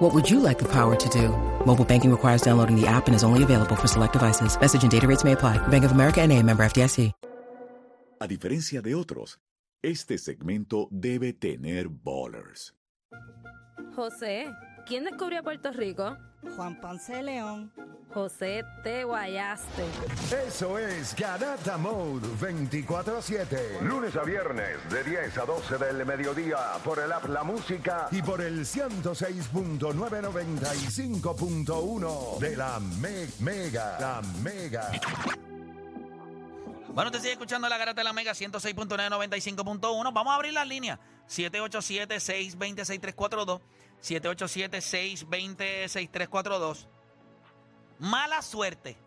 What would you like the power to do? Mobile banking requires downloading the app and is only available for select devices. Message and data rates may apply. Bank of America and a member FDIC. A diferencia de otros, este segmento debe tener ballers. José, ¿quién descubrió a Puerto Rico? Juan Ponce de León. José, te guayaste. Eso es Garata Mode 24-7. Lunes a viernes de 10 a 12 del mediodía por el app La Música y por el 106.995.1 de la Me- Mega. La Mega. Bueno, te sigue escuchando la garata de la Mega 106.995.1. Vamos a abrir las líneas. 787-620-6342. 787-620-6342. Mala suerte.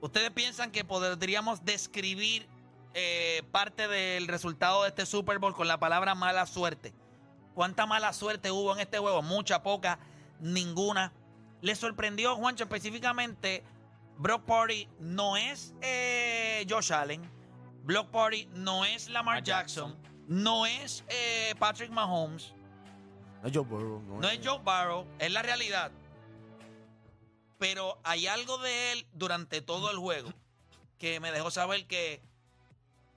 ¿Ustedes piensan que podríamos describir eh, parte del resultado de este Super Bowl con la palabra mala suerte? ¿Cuánta mala suerte hubo en este juego? Mucha, poca, ninguna. ¿Les sorprendió, Juancho, específicamente? Brock Party no es eh, Josh Allen. Brock Party no es Lamar Jackson. No es eh, Patrick Mahomes. No es Joe Burrow. No es Joe Barrow. Es la realidad. Pero hay algo de él durante todo el juego que me dejó saber que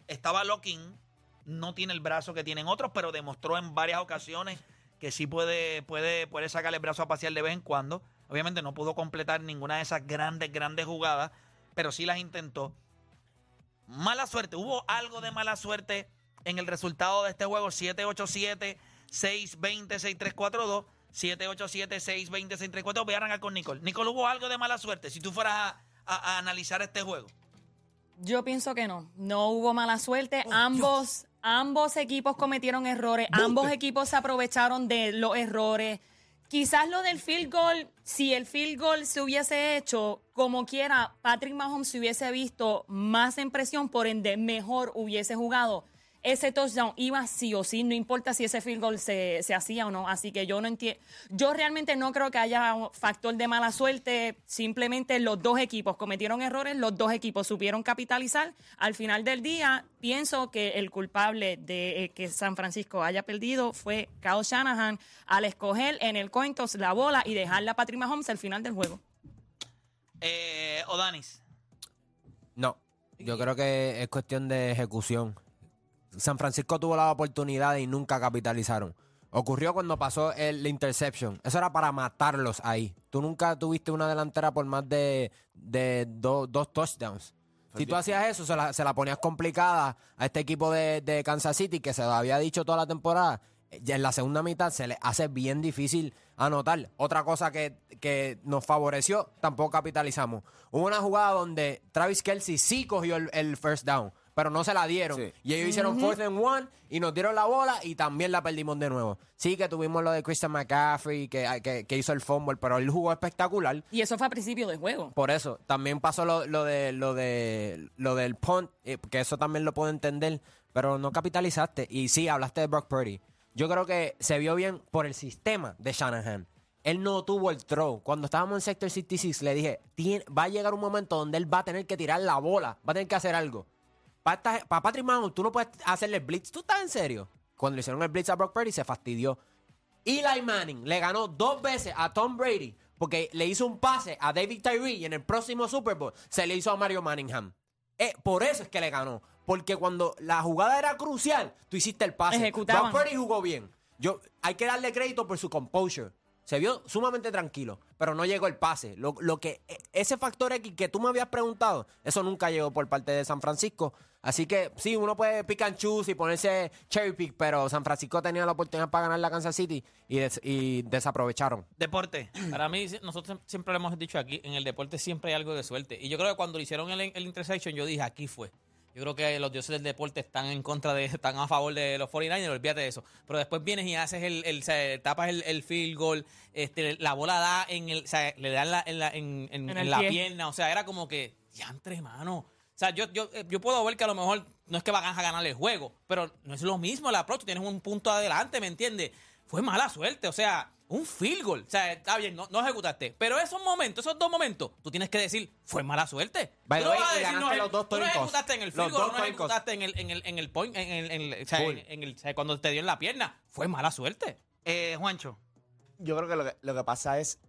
estaba locking. No tiene el brazo que tienen otros, pero demostró en varias ocasiones que sí puede, puede, puede sacar el brazo a pasear de vez en cuando. Obviamente no pudo completar ninguna de esas grandes, grandes jugadas, pero sí las intentó. Mala suerte. Hubo algo de mala suerte en el resultado de este juego. 787-620-6342. 787-620-6342. Voy a arrancar con Nicole. Nicole, ¿hubo algo de mala suerte si tú fueras a, a- a analizar este juego? Yo pienso que no. No hubo mala suerte. ambos, ambos equipos cometieron errores. Ambos equipos se aprovecharon de los errores. Quizás lo del field goal, si el field goal se hubiese hecho como quiera, Patrick Mahomes se hubiese visto más en presión, por ende mejor hubiese jugado. Ese touchdown iba sí o sí, no importa si ese field goal se, se hacía o no. Así que yo no entiendo. Yo realmente no creo que haya un factor de mala suerte. Simplemente los dos equipos cometieron errores, los dos equipos supieron capitalizar. Al final del día, pienso que el culpable de eh, que San Francisco haya perdido fue Kyle Shanahan al escoger en el coin toss la bola y dejarla a Patrick Mahomes al final del juego. Eh, Odanis. No, yo creo que es cuestión de ejecución. San Francisco tuvo la oportunidad y nunca capitalizaron. Ocurrió cuando pasó el interception. Eso era para matarlos ahí. Tú nunca tuviste una delantera por más de, de do- dos touchdowns. Si tú hacías eso, se la, ponías complicada a este equipo de, Kansas City, que se lo había dicho toda la temporada. Ya en la segunda mitad se le hace bien difícil anotar. Otra cosa que, nos favoreció, tampoco capitalizamos. Hubo una jugada donde Travis Kelsey sí cogió el first down, pero no se la dieron. Sí. Y ellos hicieron fourth and one y nos dieron la bola y también la perdimos de nuevo. Sí que tuvimos lo de Christian McCaffrey, que, que, que hizo el fumble, pero él jugó espectacular. Y eso fue a principio del juego. Por eso, también pasó lo, lo de lo de lo del punt, eh, que eso también lo puedo entender, pero no capitalizaste. Y sí, hablaste de Brock Purdy. Yo creo que se vio bien por el sistema de Shanahan. Él no tuvo el throw. Cuando estábamos en Sector 66, le dije, "Tien- va a llegar un momento donde él va a tener que tirar la bola, va a tener que hacer algo. Para, Patrick Mahomes, tú no puedes hacerle blitz. ¿Tú estás en serio? Cuando le hicieron el blitz a Brock Purdy, se fastidió. Eli Manning le ganó dos veces a Tom Brady porque le hizo un pase a David Tyree y en el próximo Super Bowl se le hizo a Mario Manningham. Eh, por eso es que le ganó. Porque cuando la jugada era crucial, tú hiciste el pase. Ejecutaban. Brock Purdy jugó bien. Yo, hay que darle crédito por su composure. Se vio sumamente tranquilo, pero no llegó el pase. Lo, lo que, e- ese factor X que tú me habías preguntado, eso nunca llegó por parte de San Francisco. Así que sí, uno puede pick and choose y ponerse cherry pick, pero San Francisco tenía la oportunidad para ganar la Kansas City y, des- y desaprovecharon. Deporte. Para mí, nosotros siempre lo hemos dicho aquí, en el deporte siempre hay algo de suerte. Y yo creo que cuando le hicieron el, el intersection, yo dije, aquí fue. Yo creo que los dioses del deporte están en contra de, están a favor de los 49ers, olvídate de eso. Pero después vienes y haces el, el o sea, tapas el, el field goal, este, la bola da en el, o sea, le dan la, en la, en, en- En la pie. pierna, o sea, era como que, diantre, mano. O sea, yo, yo, eh, yo puedo ver que a lo mejor no es que van a ganar el juego, pero no es lo mismo el approach. Tienes un punto adelante, ¿me entiendes? Fue mala suerte, o sea, un field goal. O sea, está bien, no, no ejecutaste. Pero esos momentos, esos dos momentos, tú tienes que decir, fue mala suerte. By Tú way, vas a decir, no, los dos tú no ejecutaste en el field goal, no ejecutaste en el, en el, en el point, en el, en el- o sea, en, en el, o sea, cuando te dio en la pierna. Fue mala suerte. Eh, Juancho. Yo creo que lo, que lo que pasa es,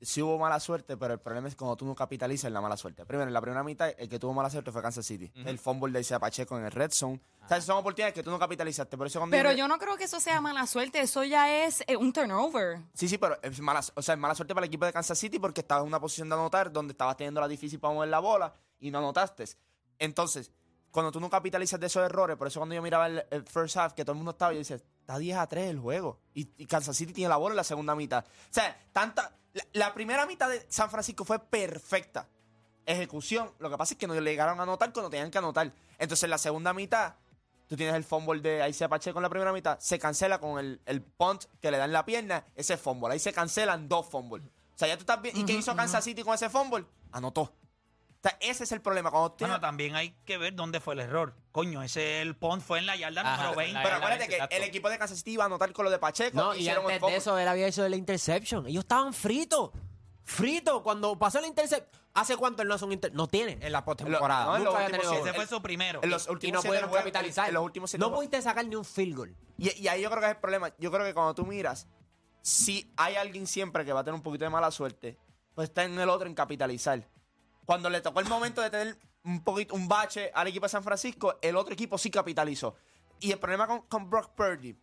sí hubo mala suerte, pero el problema es cuando tú no capitalizas en la mala suerte. Primero, en la primera mitad, el que tuvo mala suerte fue Kansas City. El fumble de Isaiah Pacheco en el red zone. O sea, son oportunidades que tú no capitalizaste. Por eso cuando Pero yo- yo no creo que eso sea mala suerte, eso ya es eh, un turnover. Sí, sí, pero es mala, o sea, es mala suerte para el equipo de Kansas City porque estabas en una posición de anotar donde estabas teniendo la difícil para mover la bola y no anotaste. Entonces, cuando tú no capitalizas de esos errores, por eso cuando yo miraba el, el first half, que todo el mundo estaba, yo decía, está 10 a 3 el juego. Y, y Kansas City tiene la bola en la segunda mitad. O sea, tanta. La, la primera mitad de San Francisco fue perfecta. Ejecución. Lo que pasa es que no le llegaron a anotar cuando tenían que anotar. Entonces, en la segunda mitad, tú tienes el fumble de Isaiah Pacheco en la primera mitad, se cancela con el, el punt que le dan en la pierna, ese fumble. Ahí se cancelan dos fumbles. O sea, ya tú estás bien. ¿Y qué hizo Kansas City con ese fumble? Anotó. O sea, ese es el problema. Cuando tú Bueno, tienes- también hay que ver dónde fue el error. Coño, ese el punt fue en la yarda Ajá, número en 20. la pero yarda acuérdate que exacto. el equipo de Kansas City iba a anotar con lo de Pacheco. No, y hicieron el antes de fumble. eso él había hecho de la interception. Ellos estaban fritos. Fritos. Cuando pasó la interception. ¿Hace cuánto él no hace un inter No tiene en la postemporada. No, en los Nunca había últimos tenido. Ese fue su primero. En los y últimos no siete pudieron juegos- capitalizar. En los últimos siete no juegos. pudiste sacar ni un field goal. Y, y ahí yo creo que es el problema. Yo creo que cuando tú miras, si hay alguien siempre que va a tener un poquito de mala suerte, pues está en el otro en capitalizar. Cuando le tocó el momento de tener un poquito un bache al equipo de San Francisco, el otro equipo sí capitalizó. Y el problema con, con Brock Purdy,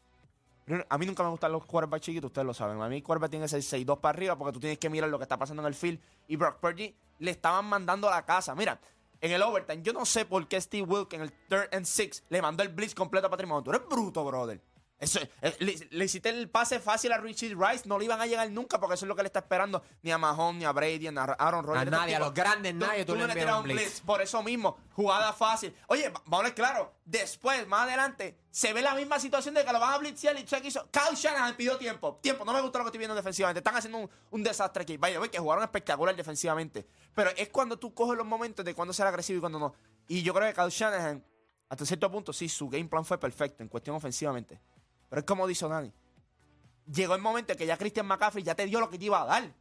a mí nunca me gustan los quarterbacks chiquitos, ustedes lo saben. A mí el tiene que ser 6-2 para arriba porque tú tienes que mirar lo que está pasando en el field. Y Brock Purdy le estaban mandando a la casa. Mira, en el overtime, yo no sé por qué Steve Wilk en el third and six le mandó el blitz completo a Patrick Mahomes. Tú eres bruto, brother. Eso, eh, le, le hiciste el pase fácil a Richie Rice, no le iban a llegar nunca porque eso es lo que le está esperando ni a Mahomes, ni a Brady, ni a Aaron Rodgers. A Estos nadie, a los grandes nadie tú le no le envías tiras un blitz. Por eso mismo, jugada fácil. Oye, va- vamos a ver claro, después, más adelante, se ve la misma situación de que lo van a blitzear y Chuck hizo. Kyle Shanahan pidió tiempo. Tiempo, no me gustó lo que estoy viendo defensivamente. Están haciendo un, un desastre aquí. Vaya, ve que jugaron espectacular defensivamente. Pero es cuando tú coges los momentos de cuando ser agresivo y cuando no. Y yo creo que Kyle Shanahan, hasta cierto punto, sí, su game plan fue perfecto en cuestión ofensivamente. Pero es como dice Dani. Llegó el momento en que ya Christian McCaffrey ya te dio lo que te iba a dar.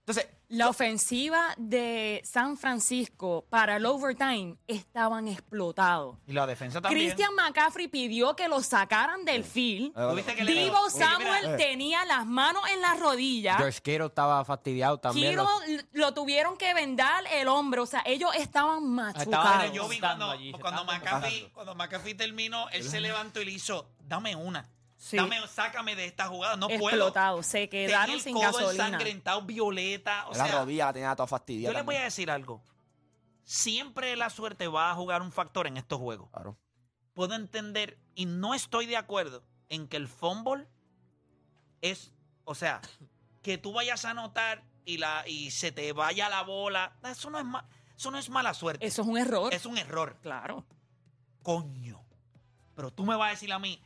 Entonces, La ofensiva de San Francisco para el overtime estaban explotados. Y la defensa también. Christian McCaffrey pidió que lo sacaran del field. ¿Tuviste que le- Divo Oye, Samuel tenía las manos en las rodillas. George Kittle estaba fastidiado también. Kiro lo tuvieron que vendar el hombro. O sea, ellos estaban machucados. Estaban Yo vi cuando, allí, cuando, McAfee, cuando McAfee terminó, él se levantó y le hizo, dame una. Sí. Dame, sácame de esta jugada, no puedo. Explotados. Se quedaron el sin codo gasolina. ensangrentado, violeta. O la sea, rodilla la tenía toda fastidiada. yo les voy a decir algo. Siempre la suerte va a jugar un factor en estos juegos. Claro. Puedo entender y no estoy de acuerdo en que el fumble es, o sea, que tú vayas a anotar y, la, y se te vaya la bola. Eso no es, ma- eso no es mala suerte. Eso es un error. es un error. Claro. Coño. Pero tú me vas a decir a mí,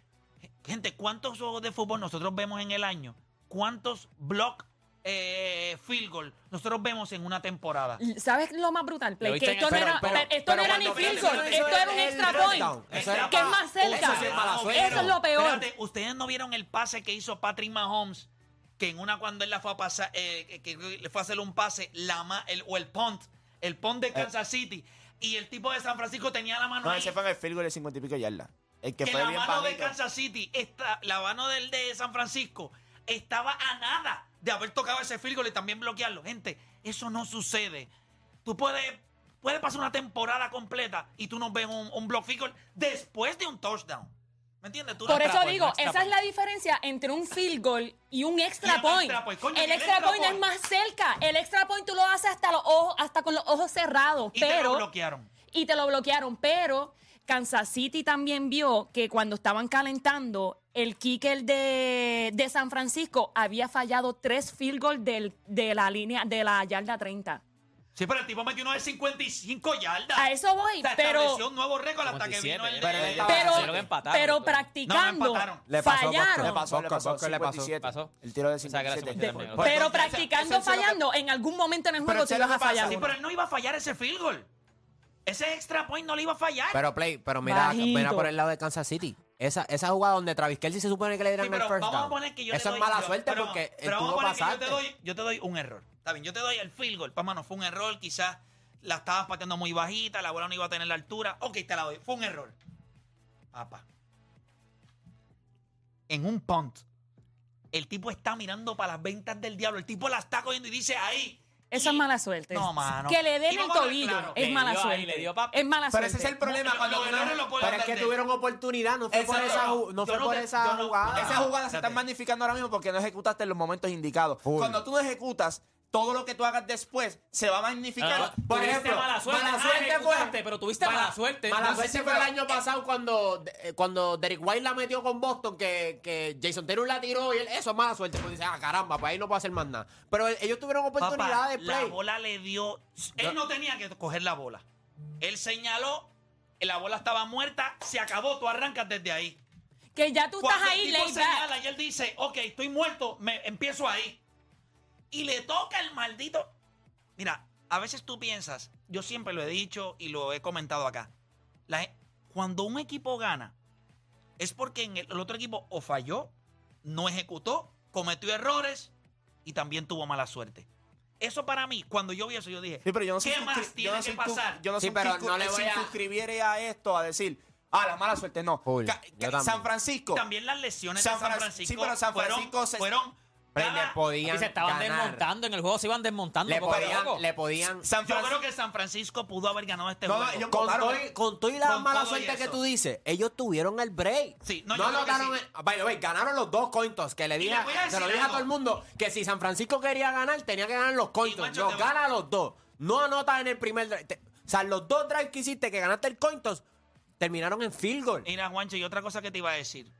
gente, ¿cuántos juegos de fútbol nosotros vemos en el año? ¿Cuántos block eh, field goal nosotros vemos en una temporada? ¿Sabes lo más brutal, Play? Lo Que viste esto no era, pero- pero esto pero no era ni cuando- field goal, eso esto era un el extra point. touchdown. Eso era Que es más cerca. Eso sí es mala suerte. Eso es lo peor. Espérate, ustedes no vieron el pase que hizo Patrick Mahomes, que en una cuando él la fue a pasar, eh, que le fue a hacer un pase, la ma- el, o el punt, el punt de Kansas City, y el tipo de San Francisco tenía la mano No, ahí. ese fue en el field goal de 50 y pico yardas. El que, que fue la bien mano de. Kansas City, está, la mano del de San Francisco, estaba a nada de haber tocado ese field goal y también bloquearlo. Gente, eso no sucede. Tú puedes, puede pasar una temporada completa y tú no ves un, un block field goal después de un touchdown. ¿Me entiendes? Tú Por eso point, digo, esa es la diferencia entre un field goal y un extra Y point. extra point. Coño, el extra extra point es más cerca. El extra point tú lo haces hasta los ojos, hasta con los ojos cerrados. Y te pero lo bloquearon. y te lo bloquearon. Pero Kansas City también vio que cuando estaban calentando, el kicker de, de San Francisco había fallado tres field goals del- de la línea de la yarda 30. Sí, pero el tipo metió uno de 55 yardas. A eso voy, O sea, pero un nuevo récord hasta que 57, vino el de... pero estaba- pero, empataron, pero pero- practicando No, no. Le pasó, fallaron. Le pasó, le Bosco, pasó. Le pasó. 57. Pasó. El tiro de O sea, que 57. también. Pues, pero entonces, practicando que- fallando, en algún momento en el Pero juego tú ibas a que fallar. Sí, pero él no iba a fallar ese field goal. Ese extra point no le iba a fallar. Pero Play, pero mira, Bajito. mira por el lado de Kansas City. Esa, esa jugada donde Travis Kelce se supone que le dieran Sí, el first vamos a down. poner que yo Eso te es mala yo- suerte pero- porque pero vamos a poner que yo te, doy, yo te doy un error. Está bien, yo te doy el field goal. Para mano, fue un error. Quizás la estabas pateando muy bajita, la bola no iba a tener la altura. Ok, te la doy. Fue un error. Papá. En un punt, el tipo está mirando para las ventas del diablo. El tipo la está cogiendo y dice ahí. Eso Y- es mala suerte. No, mano. Que le den el vamos a ver, tobillo claro, es le mala dio ahí, suerte. le dio pa- es mala Pero suerte. ese es el problema Los cuando errores lo pueden Pero es que tuvieron oportunidad, no fue por Exacto. esa, ju- no Yo fue no por te- esa yo no- jugada. Esa jugada se Espérate. está magnificando ahora mismo porque no ejecutaste en los momentos indicados. Full. Cuando tú no ejecutas, todo lo que tú hagas después se va a magnificar. Ah, Por tuviste ejemplo, mala suerte. mala Ah, suerte fue. pero tuviste mala suerte. Mala No suerte si fue el año pasado cuando, eh, cuando Derek White la metió con Boston, que, que Jason Taylor la tiró y él, eso es mala suerte. Pues dice, ah, caramba, pues ahí no puedo hacer más nada. Pero ellos tuvieron Papá, oportunidades de la play. bola le dio. Él no tenía que coger la bola. Él señaló, la bola estaba muerta, se acabó, tú arrancas desde ahí. Que ya tú estás Cuando ahí, el tipo laid back. señala y él dice, ok, estoy muerto, me empiezo ahí. Y le toca el maldito. Mira, a veces tú piensas, yo siempre lo he dicho y lo he comentado acá. la cuando un equipo gana, es porque en el, el otro equipo o falló, no ejecutó, cometió errores y también tuvo mala suerte. Eso para mí, cuando yo vi eso, yo dije, Sí, pero yo no ¿qué más yo tiene no que pasar? Yo no Sí, pero no le voy a- a esto a decir, ah, la mala suerte, no. También. San Francisco. También las lesiones San de San Fran- Francisco sí, pero San fueron- Francisco se- fueron, le podían Y se estaban ganar. desmontando en el juego, se iban desmontando. Le podían, le podían San Yo creo que San Francisco pudo haber ganado este No, juego. Con todo, y- con todo y la Con mala suerte que tú dices, ellos tuvieron el break. Sí, no, no yo anotaron. sí. el- by the way, ganaron los dos cointos. Que le dije, se lo dije a todo el mundo que si San Francisco quería ganar, tenía que ganar los cointos. Los gana los dos. No anotas en el primer drive. Te- o sea, los dos drives que hiciste que ganaste el cointos terminaron en field goal. Mira, Juancho, y otra cosa que te iba a decir.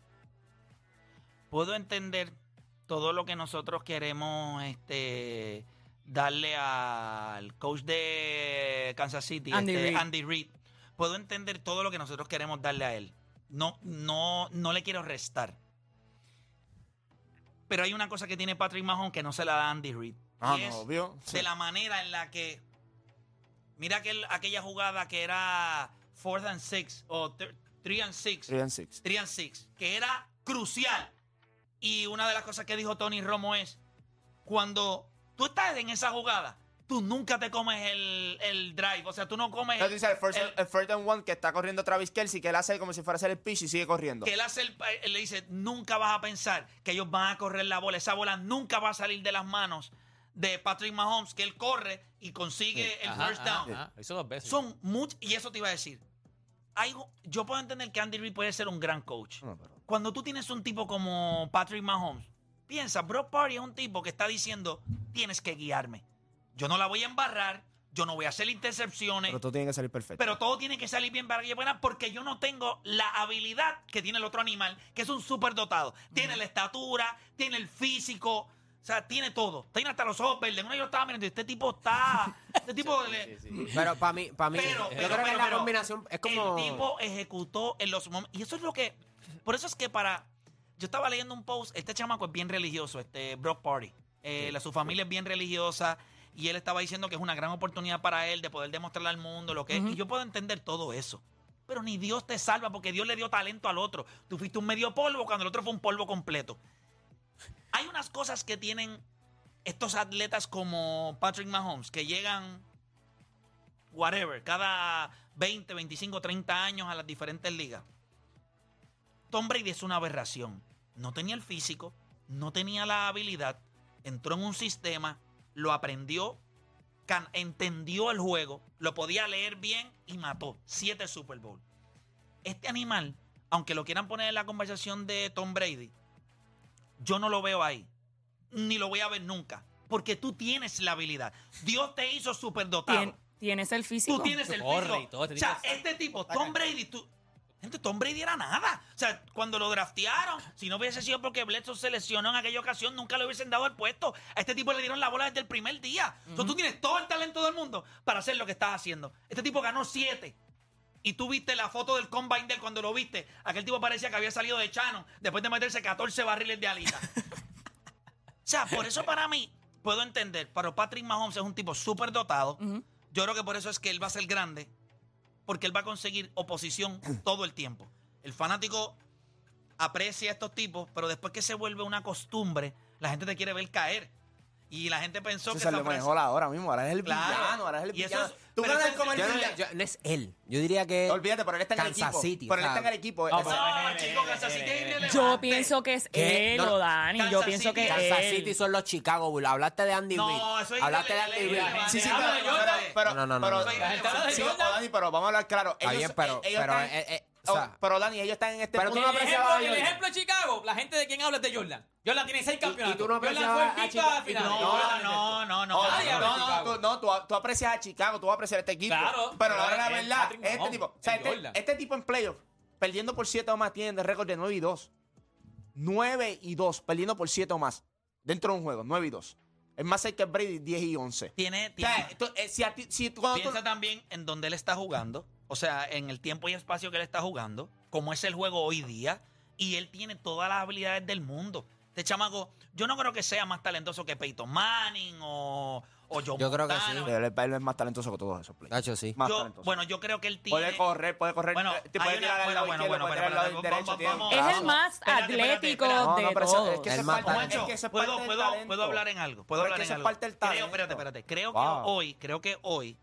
Puedo entender todo lo que nosotros queremos este, darle al coach de Kansas City, Andy este, Reid. Andy Reid. Puedo entender todo lo que nosotros queremos darle a él. No, no, no le quiero restar. Pero hay una cosa que tiene Patrick Mahomes que no se la da Andy Reid. Ah, no, es obvio. Sí. de la manera en la que. Mira aquel, aquella jugada que era fourth and six o thir- three and six. Three and six. Three and six, que era crucial. Y una de las cosas que dijo Tony Romo es: cuando tú estás en esa jugada, tú nunca te comes el, el drive. O sea, tú no comes. Entonces dice el first, el- el first and one que está corriendo Travis Kelsey, que él hace como si fuera a hacer el pitch y sigue corriendo. que él hace el- él le dice, nunca vas a pensar que ellos van a correr la bola. Esa bola nunca va a salir de las manos de Patrick Mahomes, que él corre y consigue el Ajá, first down. ajá. Hizo dos veces. Son muchos, y eso te iba a decir. Hay, yo puedo entender que Andy Reid puede ser un gran coach. No, pero- Cuando tú tienes un tipo como Patrick Mahomes, piensa, Brock Party es un tipo que está diciendo, tienes que guiarme. Yo no la voy a embarrar, yo no voy a hacer intercepciones, Pero tú tienes que salir perfecto. pero todo tiene que salir bien para que yo pueda, porque yo no tengo la habilidad que tiene el otro animal, que es un superdotado. Tiene la estatura, tiene el físico, o sea, tiene todo. Tiene hasta los ojos verdes. Uno yo estaba mirando, y este tipo está. Este tipo. le- Pero para mí, para mí, pero, yo pero, creo que pero, la pero, combinación es como. El tipo ejecutó en los momentos. Y eso es lo que. Por eso es que para. Yo estaba leyendo un post. Este chamaco es bien religioso, este Brock Party. Eh, la, su familia es bien religiosa. Y él estaba diciendo que es una gran oportunidad para él de poder demostrarle al mundo lo que es. Y yo puedo entender todo eso. Pero ni Dios te salva porque Dios le dio talento al otro. Tú fuiste un medio polvo cuando el otro fue un polvo completo. Hay unas cosas que tienen estos atletas como Patrick Mahomes que llegan whatever, cada 20, 25, 30 años a las diferentes ligas. Tom Brady es una aberración. No tenía el físico, no tenía la habilidad, entró en un sistema, lo aprendió, can- entendió el juego, lo podía leer bien y mató. Siete Super Bowl. Este animal, aunque lo quieran poner en la conversación de Tom Brady, yo no lo veo ahí. Ni lo voy a ver nunca. Porque tú tienes la habilidad. Dios te hizo superdotado. Tien- tienes el físico. Tú tienes el Corre físico. todo, o sea, este tipo, Tom Brady, tú. Gente, Tom Brady era nada. O sea, cuando lo draftearon, si no hubiese sido porque Bledsoe se lesionó en aquella ocasión, nunca le hubiesen dado el puesto. A este tipo le dieron la bola desde el primer día. Entonces tú tienes todo el talento del mundo para hacer lo que estás haciendo. Este tipo ganó siete. Y tú viste la foto del combine de él cuando lo viste. Aquel tipo parecía que había salido de Chano después de meterse 14 barriles de alita. o sea, por eso para mí, puedo entender, pero Patrick Mahomes es un tipo súper dotado. Yo creo que por eso es que él va a ser grande. Porque él va a conseguir oposición todo el tiempo. El fanático aprecia a estos tipos, pero después que se vuelve una costumbre, la gente te quiere ver caer. Y la gente pensó Eso que se esa le frase- manejó la hora mismo. Ahora es el Claro. villano, ahora es el Y eso villano. es- Tú ganas el Yo no, yo- no es él. Yo diría que. Olvídate, pero él está en el Kansas equipo. City, pero él está en el equipo. No, No, chico, Kansas City es irrelevante. Yo pienso que es ¿Qué? él No, no. o Dani. Yo pienso que Kansas él. City son los Chicago Bulls. Hablaste de Andy No, Reid. eso es Hablaste de Andy. Reid. Sí, sí, pero, No, no, no, pero, no, no. Vamos a hablar claro. Está Ellos- bien, pero. Eh, oh, sea, pero Dani, ellos están en este Pero tú no el, apreciabas ejemplo, a el ejemplo de Chicago, la gente de quién habla es de Jordan. Jordan tiene seis y campeonatos. tú no Jordan fue a el Chicago- FIFA de final. y tú No, no, no, no. Oh, Nadie no, no, tú, no, tú, tú aprecias a Chicago, tú aprecias a este equipo. Claro, pero la verdad, la es verdad, este tipo, o sea, es este, este tipo en playoff, perdiendo por 7 o más, tiene de récord de 9 y 2. 9 y 2, perdiendo por 7 o más. Dentro de un juego, 9 y 2. Es más cerca que Brady, 10 y 11. Tiene, O sea, tiene- tú- eh, si a ti- si tú- cuando tú- Piensa también en donde él está jugando, o sea, en el tiempo y espacio que él está jugando, como es el juego hoy día, y él tiene todas las habilidades del mundo. Este chamaco, yo no creo que sea más talentoso que Peyton Manning o, o Joe Yo creo que Montana. sí. Él, es- él es más talentoso que todos esos players. Nacho, sí. Más Yo- talentoso. bueno, yo creo que él tiene... puede correr, puede correr. Bueno, te hay puede una- tirar al bueno, lado bueno, izquierdo, bueno, puede tirar al lado espérate, derecho. vamos, tiene- vamos, Es el más Espérate, espérate, atlético espérate. No, de pero eso- todos. es que eso El es más parte- talentoso. es que eso es ¿Puedo, parte del puedo, talento. puedo hablar en algo. Puedo Pero es hablar que en eso es algo. parte del Creo, talento. espérate, espérate. Creo Wow. que hoy, creo que hoy,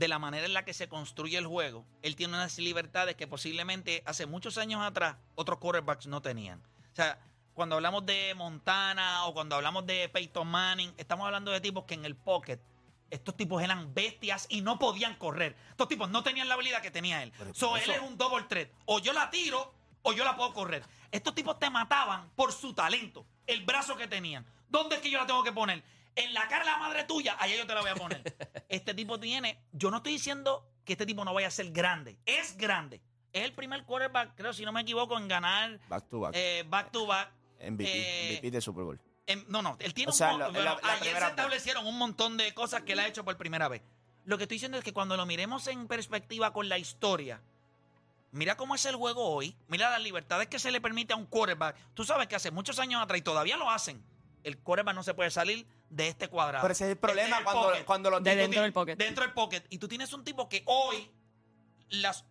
de la manera en la que se construye el juego, él tiene unas libertades que posiblemente hace muchos años atrás otros quarterbacks no tenían. O sea, cuando hablamos de Montana o cuando hablamos de Peyton Manning, estamos hablando de tipos que en el pocket estos tipos eran bestias y no podían correr. Estos tipos no tenían la habilidad que tenía él. So, él es un double threat. O yo la tiro o yo la puedo correr. Estos tipos te mataban por su talento, el brazo que tenían. ¿Dónde es que yo la tengo que poner? En la cara de la madre tuya, allá yo te la voy a poner. este tipo tiene, yo no estoy diciendo que este tipo no vaya a ser grande. Es grande. Es el primer quarterback, creo, si no me equivoco, en ganar Back to back. eh, back to back. MVP, eh, MVP de Super Bowl. No, no, él tiene O un sea, mon- la- la- bueno, ayer se establecieron un montón de cosas que él ha hecho por primera vez. Lo que estoy diciendo es que cuando lo miremos en perspectiva con la historia, mira cómo es el juego hoy, mira las libertades que se le permite a un quarterback. Tú sabes que hace muchos años atrás y todavía lo hacen. El quarterback no se puede salir de este cuadrado. Pero ese es el problema el cuando, pocket. cuando los De dentro tienes- del pocket. Dentro del pocket. Y tú tienes un tipo que hoy las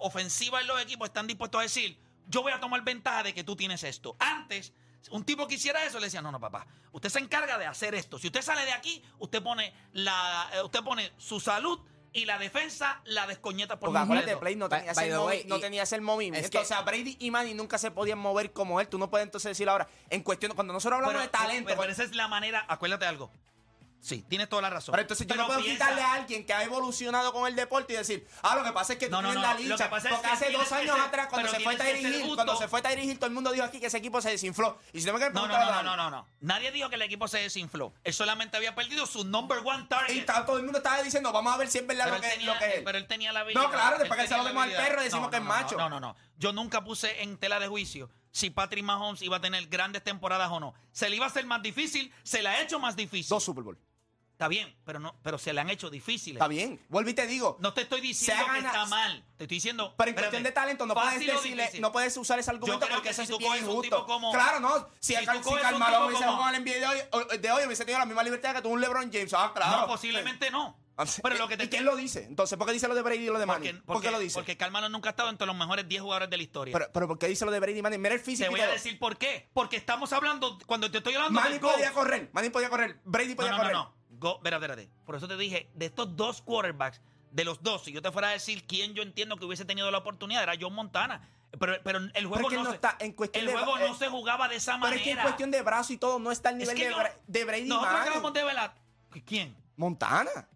ofensivas en los equipos están dispuestos a decir, yo voy a tomar ventaja de que tú tienes esto. Antes, un tipo que hiciera eso le decía, no, no, papá, usted se encarga de hacer esto. Si usted sale de aquí, usted pone la, eh, usted pone su salud y la defensa la descoñeta por Porque. Play no tenía, by ese, way, no tenía ese movimiento. es que- o sea, Brady y Manny nunca se podían mover como él. Tú no puedes entonces decir ahora, en cuestión, cuando nosotros hablamos Pero- de talento, pero, pero, esa es la manera, acuérdate algo. Sí, tienes toda la razón. entonces yo Pero no puedo piensa- quitarle a alguien que ha evolucionado con el deporte y decir, ah, lo que pasa es que tú No, no, tienes no, la lo licha. que pasa es Porque que hace tienes dos que años ser- atrás, cuando pero se fue tienes que Tyreek ser Hill, justo. cuando se fue Tyreek Hill, todo el mundo dijo aquí que ese equipo se desinfló. Y si no me No, no, preguntar a no, no, Dani. no, no. Nadie dijo que el equipo se desinfló. Él solamente había perdido su number one Y target. ta- todo el mundo estaba diciendo, vamos a ver si es verdad Pero lo él, que, tenía, lo que es. pero él tenía la habilidad. No, claro, después que se lo tenía vemos al la habilidad. perro, decimos No, que es no, no, macho. No, no, no. Yo nunca puse en tela de juicio si Patrick Mahomes iba a tener grandes temporadas o no. Se le iba a hacer más difícil, se le ha hecho más difícil. Dos Super Bowl. Está bien, pero no, pero se le han hecho difíciles. Está bien. Vuelvo y te digo. No te estoy diciendo que está mal. Te estoy diciendo. Pero en espérate, cuestión de talento no puedes decirle, no puedes usar ese argumento creo porque que eso si es bien injusto. como- claro, no. Si, si tú si Carmelo hubiese jugado el NBA de hoy, hubiese tenido la misma libertad que tuvo un LeBron James. Ah, claro. No, posiblemente no. Pero lo que te ¿Y quién lo dice? Entonces, ¿por qué dice lo de Brady y lo de Manning? Porque, ¿Por qué lo dice? Porque Carmelo nunca ha estado entre los mejores 10 jugadores de la historia. pero, pero ¿por qué dice lo de Brady y Manning? Mira el físico Te voy a decir por qué. Porque estamos hablando, cuando te estoy hablando Manning podía correr. Manning podía correr. Brady podía no, no, correr. no. Go, espérate, espérate. Por eso te dije, de estos dos quarterbacks, de los dos, si yo te fuera a decir quién yo entiendo que hubiese tenido la oportunidad, era John Montana. Pero, pero el Pero juego es no, no se, está en cuestión el de- juego eh, no se jugaba de esa Pero manera. es que en cuestión de brazo y todo no está al Es nivel que de, no- de Brady Nosotros acabamos de ver la... ¿Quién? Montana.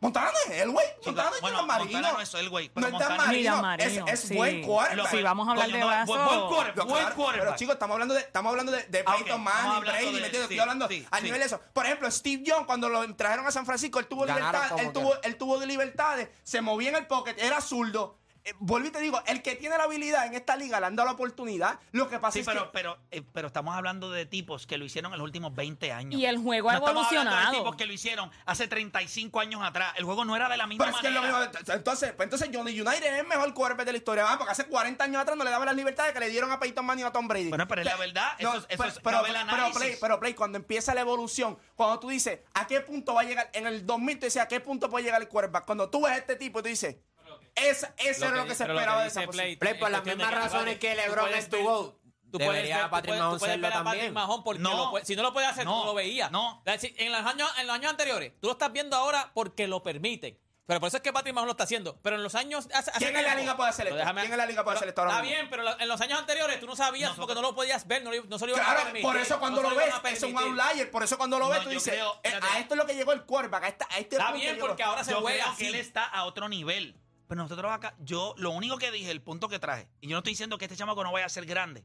Montana es él, güey. Montana es bueno, Marino. Montana no es él, güey, No es Montana- Marino. Marino, Es, es sí. buen quarterback. Si vamos a hablar Coño, de no, buen- buen quarterback, buen claro, quarterback. Pero chicos, estamos hablando de, estamos hablando de, de Ah, Peyton vamos Manning, Brady, de- ¿me entiendes? sí, Estoy hablando sí, a sí. nivel de eso. Por ejemplo, Steve Young, cuando lo trajeron a San Francisco, él tuvo Ganaron libertad, él tuvo, él tuvo de libertades, se movía en el pocket, era zurdo. Eh, vuelvo y te digo, el que tiene la habilidad en esta liga le han dado la oportunidad. Lo que pasa Sí, es pero, que. pero, eh, pero estamos hablando de tipos que lo hicieron en los últimos 20 años. Y el juego ha no estamos hablando de evolucionado. tipos que lo hicieron hace 35 años atrás. El juego no era de la misma Pero es que es lo manera. mismo. Entonces, pues entonces Johnny United es el mejor quarterback de la historia. ¿verdad? Porque hace 40 años atrás no le daban las libertades que le dieron a Peyton Manning y a Tom Brady. Bueno, pero es la verdad, eso es- eso pero, es- pero, no pero, play, pero Play, cuando empieza la evolución, cuando tú dices a qué punto va a llegar, en el 2000 tú dices a qué punto puede llegar el quarterback. Cuando tú ves a este tipo, tú dices, eso era lo que se esperaba de esa. Play, por las mismas razones que tú LeBron puedes es tu ver- GOAT, Tú puedes debería ver, tú Patrick puedes- tú puedes a Patrick también. Mahomes porque No. lo puede- si no lo puede hacer, tú No. no lo veías. No. En los, años, en los años anteriores, tú lo estás viendo ahora porque lo permiten. Pero por eso es que Patrick Mahomes lo está haciendo. Pero en los años. hace- hace ¿Quién en la liga puede hacer esto? ¿Quién en la liga puede hacer esto ahora Está bien, pero lo- en los años anteriores tú no sabías porque no lo podías ver, no, lo- no se lo iban a Claro, permitir. por eso cuando No lo se ves es un outlier. Por eso cuando lo No, ves tú yo dices, creo- eh, a esto es lo que llegó el quarterback. A, esta- a este Está bien, porque ahora se Yo juega creo así. que él está a otro nivel. Pero nosotros acá, yo lo único que dije, el punto que traje, y yo no estoy diciendo que este chamaco no vaya a ser grande.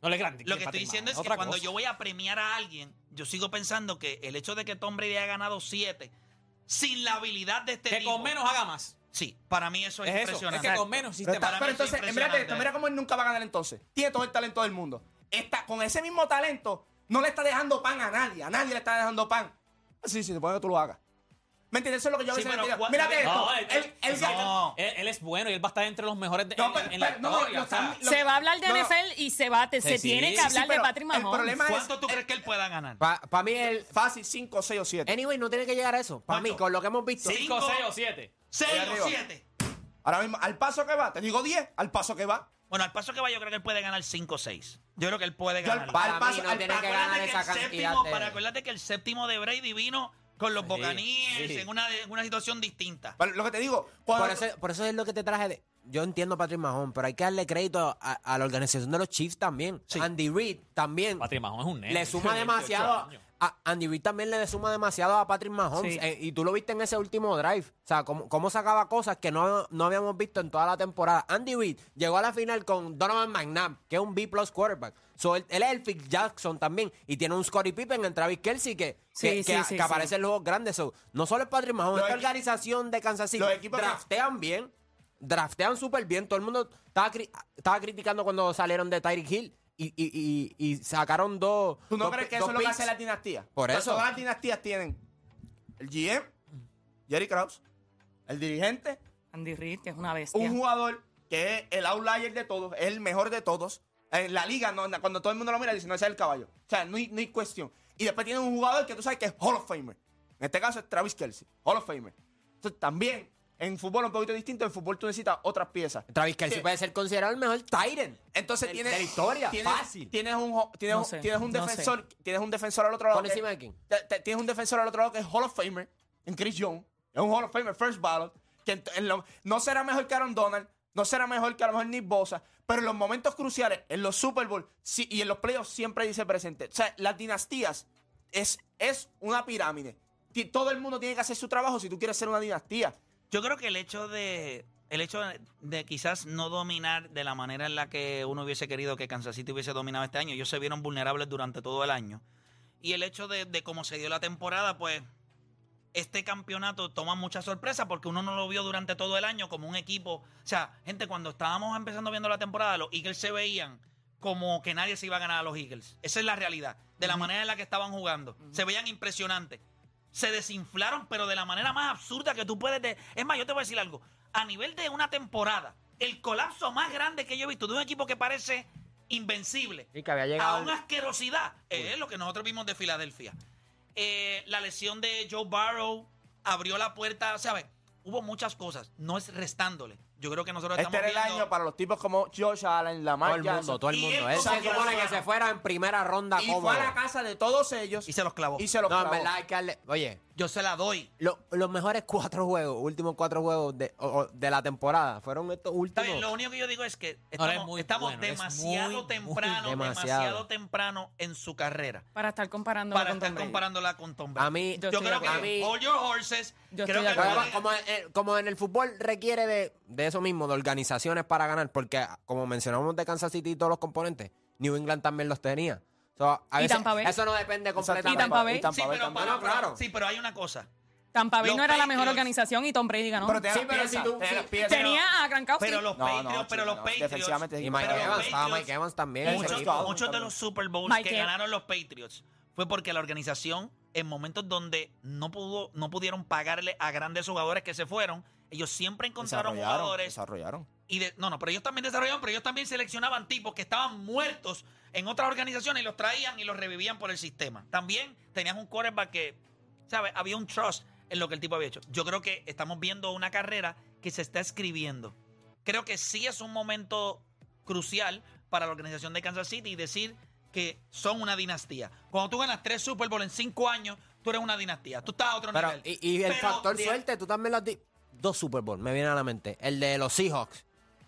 No le es grande. Lo que estoy diciendo es que cuando yo voy a premiar a alguien, yo sigo pensando que el hecho de que Tom Brady haya ganado siete sin la habilidad de este Que tipo. con menos haga más. Sí, para mí eso es, Es eso. Es impresionante. que con menos Pero, sistema. está- pero es entonces, mírate impresionante. esto, mira cómo él nunca va a ganar entonces. Tiene todo el talento del mundo. Está, con ese mismo talento, no le está dejando pan a nadie. A nadie le está dejando pan. Sí, sí, supone que tú lo hagas. ¿Me entiendes? Eso es lo que yo a Sí, veces pero le digo. ¿cuál- Mírate esto. No, él- él, él- no. Él, él es bueno y él va a estar entre los mejores de, No, en, pero- en la pero- no, no, historia. lo o sea, lo- Se va a hablar de no, no. NFL y se va, te- se Sí, tiene sí, que sí, hablar de Patrick el Mahomes. problema es- ¿Cuánto tú crees que él pueda ganar? Para mí, el. Fácil, 5, 6 o 7. Anyway, no tiene que llegar a eso. Para mí, con lo que hemos visto. Sí. cinco, cinco. seis o siete. ¿Seis Ahí o arriba. siete? Ahora mismo, al paso que va, te digo 10, al paso que va. Bueno, al paso que va, yo creo que él puede ganar 5 o 6. Yo creo que él puede Yo al- ganar. Para al paso- mí no al- tiene que ganar esa el cantidad séptimo, de... para acuérdate que el séptimo de Brady vino con los Buccaneers sí. en, una, en una situación distinta. Pero lo que te digo, cuando- Por eso, por eso es lo que te traje de. Yo entiendo a Patrick Mahomes, pero hay que darle crédito a, a la organización de los Chiefs también. Sí. Andy Reid también. Patrick Mahomes es un nene. le suma 28 demasiado. A Andy Reid también le suma demasiado a Patrick Mahomes. Sí. Eh, y tú lo viste en ese último drive. O sea, cómo, cómo sacaba cosas que no, no habíamos visto en toda la temporada. Andy Reid llegó a la final con Donovan McNabb, que es un B plus quarterback. So, él, él es el Phil Jackson también. Y tiene un Scottie Pippen en Travis Kelsey que, Sí, que, sí, que- sí, que aparece sí. en los grandes. So, no solo es Patrick Mahomes, esta organización de Kansas City los equipos que- draftean bien. Draftean súper bien. Todo el mundo estaba, cri- estaba criticando cuando salieron de Tyreek Hill. Y, y, y, y sacaron dos. ¿Tú no dos crees que eso es lo que hace la dinastía? Por eso. Todas las dinastías tienen el GM, Jerry Krause, el dirigente, Andy Reid, que es una bestia. un jugador que es el outlier de todos, es el mejor de todos. En la liga, no, cuando todo el mundo lo mira, dice, no, ese es el caballo. O sea, no hay, no hay cuestión. Y después tiene un jugador que tú sabes que es Hall of Famer. En este caso es Travis Kelsey, Hall of Famer. Entonces, también, en fútbol un poquito distinto, en fútbol tú necesitas otras piezas. Travis Kelsey Sí. puede ser considerado el mejor Tyrant. Entonces tienes de la historia, tienes, fácil. Tienes un tienes, No sé, tienes un no sé. defensor, tienes un defensor al otro lado. Encima de quién. te- te- tienes un defensor al otro lado que es Hall of Famer, en Chris Young. Es un Hall of Famer, first ballot. Que en- en lo- no será mejor que Aaron Donald, no será mejor que a lo mejor Nick Bosa, pero en los momentos cruciales, en los Super Bowl y en los playoffs siempre dice presente. O sea, las dinastías es, es una pirámide. Todo el mundo tiene que hacer su trabajo si tú quieres ser una dinastía. Yo creo que el hecho de el hecho de quizás no dominar de la manera en la que uno hubiese querido que Kansas City hubiese dominado este año, ellos se vieron vulnerables durante todo el año. Y el hecho de, de cómo se dio la temporada, pues este campeonato toma mucha sorpresa porque uno no lo vio durante todo el año como un equipo. O sea, gente, cuando estábamos empezando viendo la temporada, los Eagles se veían como que nadie se iba a ganar a los Eagles. Esa es la realidad. De la manera en la que estaban jugando. Se veían impresionantes. Se desinflaron, pero de la manera más absurda que tú puedes. de- Es más, yo te voy a decir algo. A nivel de una temporada, el colapso más grande que yo he visto de un equipo que parece invencible Y que había a una asquerosidad. Es lo que nosotros vimos de Filadelfia. Eh, la lesión de Joe Barrow abrió la puerta, ¿sabes? Hubo muchas cosas. No es restándole. Yo creo que nosotros Este estamos era el viendo... año para los tipos como Josh Allen, Lamar Todo el mundo, Jackson. todo el Y mundo. él Él se supone lo que se fuera en primera ronda Y cómodo. fue a la casa de todos ellos Y se los clavó. y se los No, en clavó. verdad hay que darle- Oye, Yo se la doy. lo- los mejores cuatro juegos, últimos cuatro juegos de, o- o- de la temporada fueron estos Está últimos. bien, lo único que yo digo es que Ahora estamos, es muy estamos bueno, es demasiado muy, muy temprano, demasiado. demasiado. temprano en su carrera Para estar comparando para con estar Tom Brady. comparándola con Tom Brady. A mí, Yo yo estoy creo de que acuerdo. A mí- hold your horses. Yo creo estoy de que acuerdo. puede- como, en- como en el fútbol requiere de, de eso mismo, de organizaciones para ganar, porque como mencionamos de Kansas City y todos los componentes, New England también los tenía. So, a Y veces Tampa Bay. Eso no depende completamente. Y Tampa Bay. Y Tampa Sí, pero, también. para- No, claro. sí, pero hay una cosa. Tampa Bay Los no era la mejor Patriots- organización y Tom Brady ganó. Pero tenía Sí, pero piezas, si tú- piezas. Tenía a Gronkowski. Pero los No, no, Patriots, pero los no. Patriots. Defensivamente Y Mike Evans, estaba Patriots- Mike Evans también. Muchos de los Super Bowls Mike que Evans. ganaron los Patriots fue porque la organización, en momentos donde no pudo, no pudieron pagarle a grandes jugadores que se fueron, ellos siempre encontraron Desarrollaron, jugadores desarrollaron. Y de- no, no, pero ellos también desarrollaban, pero ellos también seleccionaban tipos que estaban muertos en otras organizaciones y los traían y los revivían por el sistema. También tenías un quarterback que, ¿sabes? Había un trust en lo que el tipo había hecho. Yo creo que estamos viendo una carrera que se está escribiendo. Creo que sí es un momento crucial para la organización de Kansas City y decir que son una dinastía. Cuando tú ganas tres Super Bowl en cinco años, tú eres una dinastía. Tú estás a otro Pero, nivel. y, y el Pero factor de- suerte, tú también lo has dicho. Dos Super Bowl, me viene a la mente. El de los Seahawks.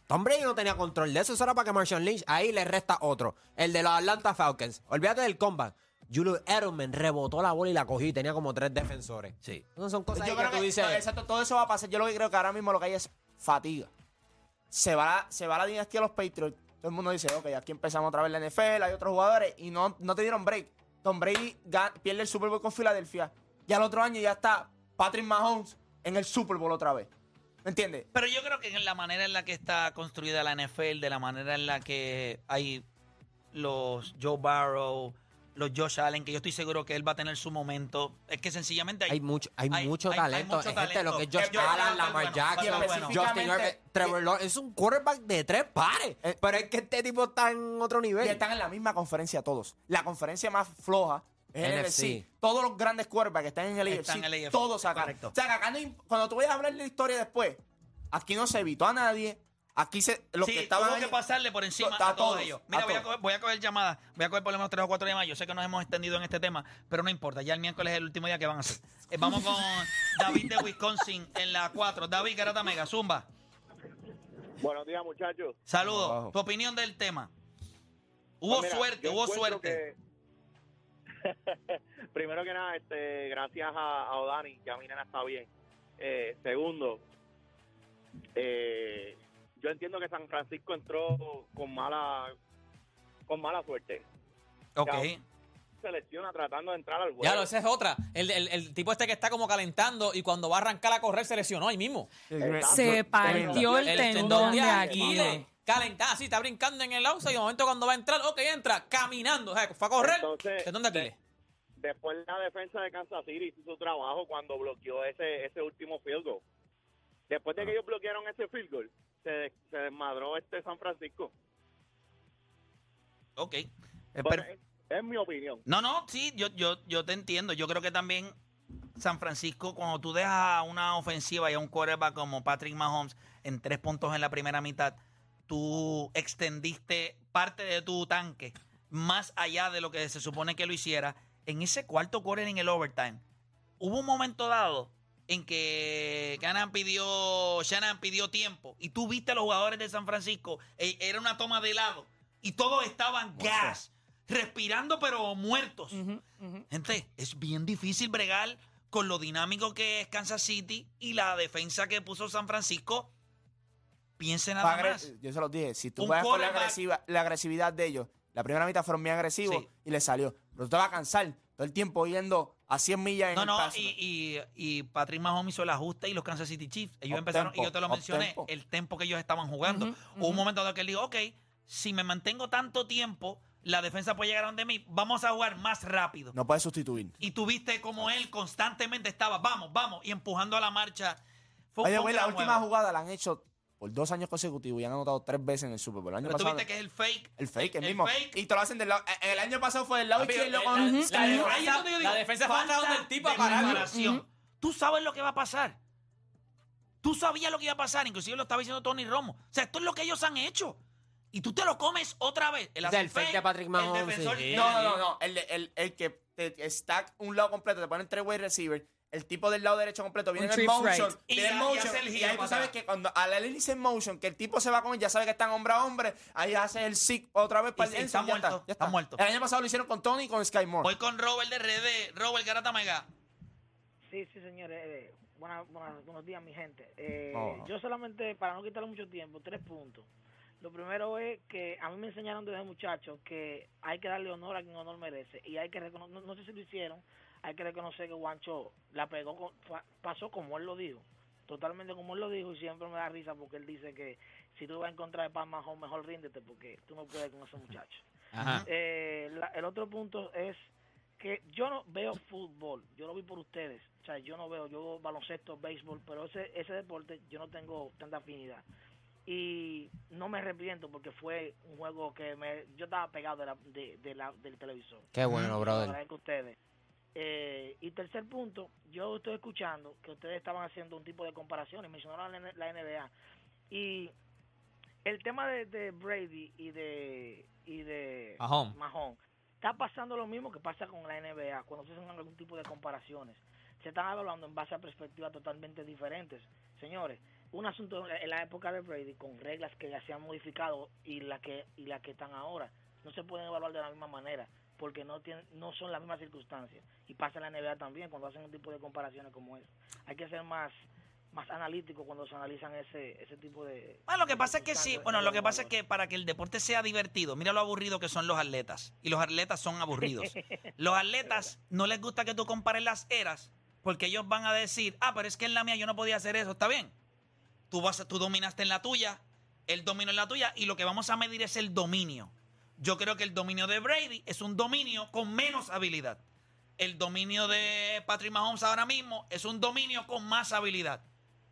Tom Brady no tenía control de eso, eso era para que Marshall Lynch, ahí le resta otro. El de los Atlanta Falcons. Olvídate del combat. Julio Edelman rebotó la bola y la cogió y tenía como tres defensores. Sí. Esas son cosas Yo ahí creo que que tú dices. exacto, todo eso va a pasar. Yo lo que creo que ahora mismo lo que hay es fatiga. Se va, la- se va la dinastía de los Patriots. Todo el mundo dice, ok, aquí empezamos otra vez la NFL, hay otros jugadores y no, no te dieron break. Tom Brady pierde el Super Bowl con Filadelfia. Y al otro año ya está Patrick Mahomes en el Super Bowl otra vez. ¿Me entiendes? Pero yo creo que en la manera en la que está construida la NFL, de la manera en la que hay los Joe Barrow, los Josh Allen, que yo estoy seguro que él va a tener su momento, es que sencillamente hay, Hay mucho, hay, hay- mucho hay- hay talento. mucho Es gente, lo que es talento. Josh Allen, Lamar bueno, Jackson, bueno. Justin Específicamente- Herbert, Trevor Lawrence. Es un quarterback de tres pares. Eh, pero es que este tipo está en otro Y nivel. están en la misma conferencia todos. La conferencia más floja NFC. NFC. Todos los grandes quarterbacks que están en el Están AFC, en el AFC, todos acá. correcto. O sea, que acá no im- cuando tú vayas a hablar de la historia después, aquí no se evitó a nadie. Aquí se, los sí, que estaban tuvo ahí- que pasarle por encima a a, todos todos, ellos. a Mira, voy a, todos. coger, voy a coger llamadas, voy a coger por lo menos tres o cuatro llamadas. Yo sé que nos hemos extendido en este tema, pero no importa. Ya el miércoles es el último día que van a hacer. Eh, vamos con David de Wisconsin en la 4. David Garata Mega, Zumba. Buenos días, muchachos. Saludos. Abajo. Tu opinión del tema. Hubo Pues mira, suerte, yo hubo encuentro suerte. que- Primero que nada, este, gracias a, a Odani, ya mi nena está bien. Eh, segundo, eh, yo entiendo que San Francisco entró con mala con mala suerte. Ok. Se lesiona tratando de entrar al juego. Ya, lo, esa es otra. El, el- el tipo este que está como calentando y cuando va a arrancar a correr se lesionó ahí mismo. Se partió el, tendón de Aquiles. Calentando, así, está brincando en el outside y de momento cuando va a entrar, ok, entra, caminando. O sea, fue a correr. Entonces, tendón de Aquiles. Después la defensa de Kansas City hizo su trabajo cuando bloqueó ese, ese último field goal. Después de que ellos bloquearon ese field goal, se, se desmadró este San Francisco. Ok. Eh, Bueno, pero- es, es mi opinión. no, no, sí, yo, yo, yo te entiendo. Yo creo que también San Francisco, cuando tú dejas a una ofensiva y a un quarterback como Patrick Mahomes en tres puntos en la primera mitad, tú extendiste parte de tu tanque más allá de lo que se supone que lo hiciera. En ese cuarto quarter en el overtime, hubo un momento dado en que Shanahan pidió, Shanahan pidió tiempo y tú viste a los jugadores de San Francisco, eh, era una toma de lado y todos estaban gas, respirando pero muertos. Gente, es bien difícil bregar con lo dinámico que es Kansas City y la defensa que puso San Francisco. Piense nada Agre- más. Yo se los dije, si tú Un vas con la, agresiva, la agresividad de ellos, la primera mitad fueron bien agresivos Sí. y les salió. Pero tú te vas a cansar todo el tiempo yendo a 100 millas en No, el no, paso. y, y, y Patrick Mahomes hizo el ajuste y los Kansas City Chiefs. Ellos empezaron, tempo, y yo te lo mencioné, tempo. el tempo que ellos estaban jugando. Hubo un momento dado que él dijo, ok, si me mantengo tanto tiempo, la defensa puede llegar a donde mí, vamos a jugar más rápido. No puedes sustituir. Y tú viste como él constantemente estaba, vamos, vamos, y empujando a la marcha. Fue Oye, güey, la última jugada la han hecho por dos años consecutivos y han anotado tres veces en el Super Bowl. El año Pero tú pasado- viste que es el fake. El fake, el, el mismo. fake. Y te lo hacen del lado. eh, El año pasado fue del lado izquierdo la- con la- la- donde yo digo, La defensa fue falta donde el tipo a de pararlo. preparación. Tú sabes lo que va a pasar. Tú sabías lo que iba a pasar, inclusive lo estaba diciendo Tony Romo. O sea, esto es lo que ellos han hecho. Y tú te lo comes otra vez. El, O sea, el fake de Patrick Mahomes, El defensor, sí. No, no, no, no. El, el, el que te stack un lado completo, te ponen tres wide receiver. El tipo del lado derecho completo viene en el motion. right. Y y motion. el Y giro ahí tú sabes que cuando a la dice en motion, que el tipo se va con él, ya sabe que están hombre a hombre. Ahí hace el sick otra vez para Y el está ya muerto, ya está muerto. El año pasado lo hicieron con Tony y con Sky Moore. Voy con Robert de RD. Robert Garata Mega. Sí, sí, señores. eh, buenas- buenas- buenos días, mi gente. Eh, Oh. Yo solamente, para no quitarle mucho tiempo, tres puntos. Lo primero es que a mí me enseñaron desde muchacho que hay que darle honor a quien honor merece y hay que reconocer, no, no sé si lo hicieron, hay que reconocer que Juancho la pegó, con- pasó como él lo dijo, totalmente como él lo dijo y siempre me da risa porque él dice que si tú vas en contra de Pat Mahomes, mejor ríndete porque tú no puedes con ese muchacho. Ajá. Eh, la- el otro punto es que yo no veo fútbol, yo lo vi por ustedes, o sea, yo no veo, yo veo baloncesto, béisbol, pero ese ese deporte yo no tengo tanta afinidad y no me arrepiento porque fue un juego que me, yo estaba pegado de la, de, de la- del televisor. Qué bueno, brother. a ustedes. Eh, y tercer punto, yo estoy escuchando que ustedes estaban haciendo un tipo de comparaciones, mencionaron la, la NBA y el tema de, de Brady y de y de. Mahomes, está pasando lo mismo que pasa con la NBA cuando se hacen algún tipo de comparaciones. Se están evaluando en base a perspectivas totalmente diferentes. Señores, un asunto en la época de Brady con reglas que ya se han modificado y la que y la que están ahora no se pueden evaluar de la misma manera porque no tienen no son las mismas circunstancias y pasa en la NBA también cuando hacen un tipo de comparaciones como esa. Hay que ser más más analítico cuando se analizan ese ese tipo de Bueno, lo que pasa es que sí, bueno, en lo que pasa es que para que el deporte sea divertido, mira lo aburrido que son los atletas. Y los atletas son aburridos. Los atletas no les gusta que tú compares las eras porque ellos van a decir, ah, pero es que en la mía yo no podía hacer eso, está bien. Tú, vas, tú dominaste en la tuya, él dominó en la tuya y lo que vamos a medir es el dominio. Yo creo que el dominio de Brady es un dominio con menos habilidad. El dominio de Patrick Mahomes ahora mismo es un dominio con más habilidad.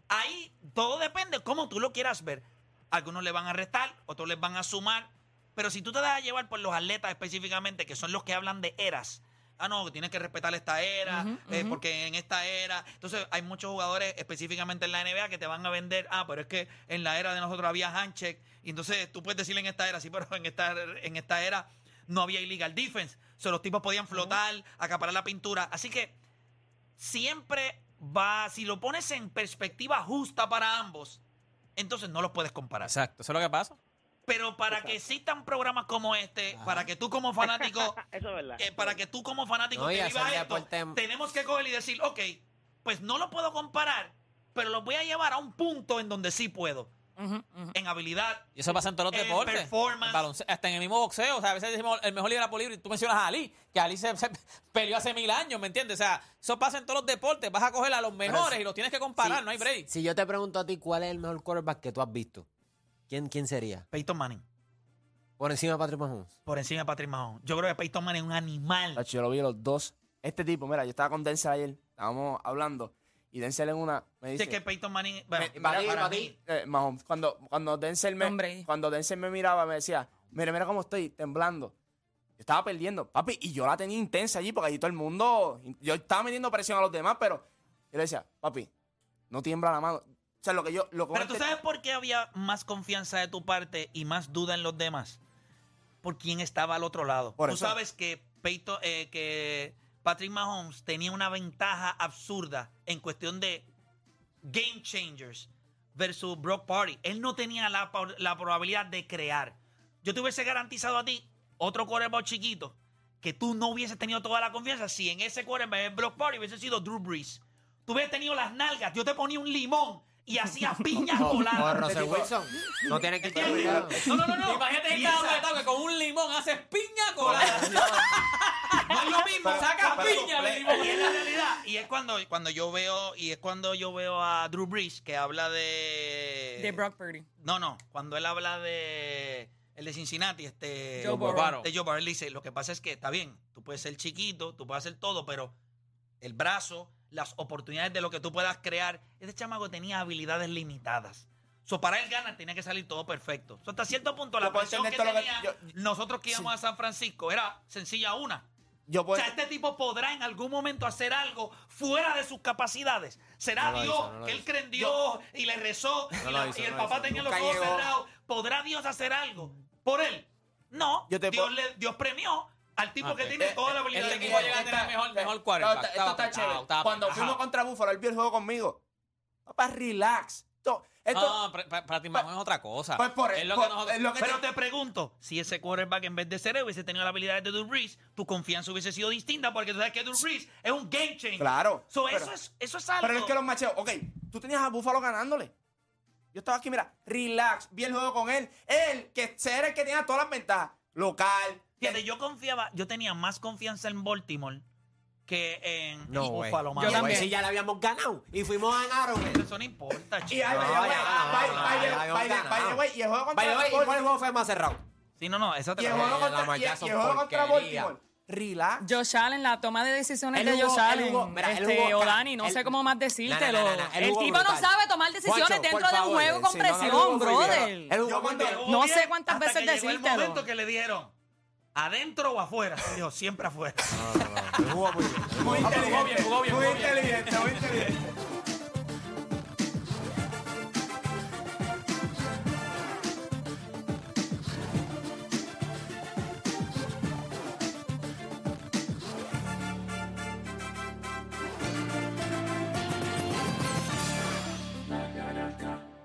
Ahí todo depende cómo tú lo quieras ver. Algunos le van a restar, otros les van a sumar. Pero si tú te dejas llevar por los atletas específicamente, que son los que hablan de eras. Ah, no, tienes que respetar esta era, eh, porque en esta era. Entonces, hay muchos jugadores específicamente en la NBA que te van a vender. Ah, pero es que en la era de nosotros había handshake. Y entonces tú puedes decirle en esta era, sí, pero en esta, en esta era no había illegal defense. O sea, los tipos podían flotar, acaparar la pintura. Así que siempre va, si lo pones en perspectiva justa para ambos, entonces no los puedes comparar. Exacto, eso es lo que pasa. Pero para que existan programas como este, para que tú como fanático, Eso es verdad. eh, para que tú como fanático No, y te vivas esto, tenemos que coger y decir, ok, pues no lo puedo comparar, pero lo voy a llevar a un punto en donde sí puedo. En habilidad, Y eso pasa en todos los en deportes. performance. En hasta en el mismo boxeo. O sea, a veces decimos el mejor libra por libre y tú mencionas a Ali, que Ali se, se peleó hace mil años, ¿me entiendes? O sea, eso pasa en todos los deportes. Vas a coger a los mejores si- y los tienes que comparar, Si- no hay break. Si yo te pregunto a ti cuál es el mejor quarterback que tú has visto, ¿quién, quién sería? Peyton Manning, Por encima de Patrick Mahomes. por encima de Patrick Mahomes. Yo creo que Peyton Manning es un animal. Yo lo vi los dos. Este tipo, mira, yo estaba con Denzel ayer, estábamos hablando, y Denzel en una me Dice que Peyton Manning, bueno, me- para, para ti, para para mí, ti, eh, Mahomes, cuando, cuando, Denzel me, cuando Denzel me miraba, me decía, mira, mira cómo estoy, temblando. Yo estaba perdiendo, papi, y yo la tenía intensa allí, porque allí todo el mundo, yo estaba metiendo presión a los demás, pero yo le decía, papi, no tiembla la mano. O sea, lo que yo... Lo que Pero tú sabes por qué había más confianza de tu parte y más duda en los demás. Por quién estaba al otro lado. Por tú eso. sabes que, Peyton- eh, que Patrick Mahomes tenía una ventaja absurda en cuestión de game changers versus Brock Party. Él no tenía la, probabilidad de crear. Yo te hubiese garantizado a ti otro quarterback chiquito que tú no hubieses tenido toda la confianza si en ese quarterback en Brock Party hubiese sido Drew Brees. Tú hubieses tenido las nalgas, yo te ponía un limón y hacía piñas voladas. Wilson. No tiene que estar. No, no, no, no. Imagínate cada apretado que con un limón haces piña colada. Mismo. Saca piña de limón. Y es la realidad. Y es cuando, cuando yo veo, y es cuando yo veo a Drew Brees que habla de. De Brock Purdy. No, no. Cuando él habla de. El de Cincinnati, este. Joe Burrow. De Joe Burrow. Él dice: Lo que pasa es que está bien, tú puedes ser chiquito, tú puedes hacer todo, pero el brazo, las oportunidades de lo que tú puedas crear. Este chamaco tenía habilidades limitadas. So, para él ganar tenía que salir todo perfecto. So, hasta cierto punto, la presión que tenía yo- nosotros que íbamos a San Francisco era sencilla una. Yo O puedo... sea, este tipo podrá en algún momento hacer algo fuera de sus capacidades. Será No Dios hizo, no que él cree en Dios y le rezó y, No la- lo hizo, y el papá tenía los Nunca ojos llegó. cerrados. ¿Podrá Dios hacer algo por él? No. Yo te Dios, puedo- le- Dios premió al tipo Ok. que tiene toda la habilidad el del equipo llega a tener mejor, mejor quarterback. esto- está apretado, chévere. estaba Cuando fuimos contra Búfalo, él vio el juego conmigo. Papá, relax. Esto, esto- No, para, para, para ti Mahomes es otra cosa. Pues por- es lo por- que nosotros- es lo que Pero te- te pregunto, si ese quarterback en vez de ser él hubiese tenido la habilidad de Drew Brees, tu confianza hubiese sido distinta porque tú sabes que Drew Brees es un game changer. Claro. So, pero- eso, es, eso es algo. Pero es que los macheos, ok, tú tenías a Búfalo ganándole. Yo estaba aquí, mira, relax, vi el juego con él. Él, que era el que tenía todas las ventajas. Local. Fíjate, yo confiaba, yo tenía más confianza en Baltimore que en No, güey. Buffalo, Yo también. Si ya la habíamos ganado y fuimos a Arrowhead. Eso no importa, Y chico. ay, by the way, ya, by- no, by- no, by the- ya habíamos by the- by the ganado. way, y el juego contra By the way, ¿y Baltimore- cuál juego fue más cerrado? Sí, no, no, esa te y el la juego Eh, contra- y el- Jackson, y el juego contra porquería. Baltimore. Relax. Josh Allen, la toma de decisiones Él de jugó- Josh él Allen. jugó- mira, él este, jugó- o Dani, no él- sé cómo más decírtelo. no, no, él el jugó tipo no brutal. sabe tomar decisiones Juancho, dentro por de un favor, juego con sí, no, no, no, presión, brother. Él Yo jugó cuando bien. jugó No sé cuántas hasta veces que llegó el decírtelo. momento que le dieron adentro o afuera. Dijo, siempre afuera. Él jugó muy bien. Jugó bien, jugó bien, jugó Muy inteligente, muy inteligente.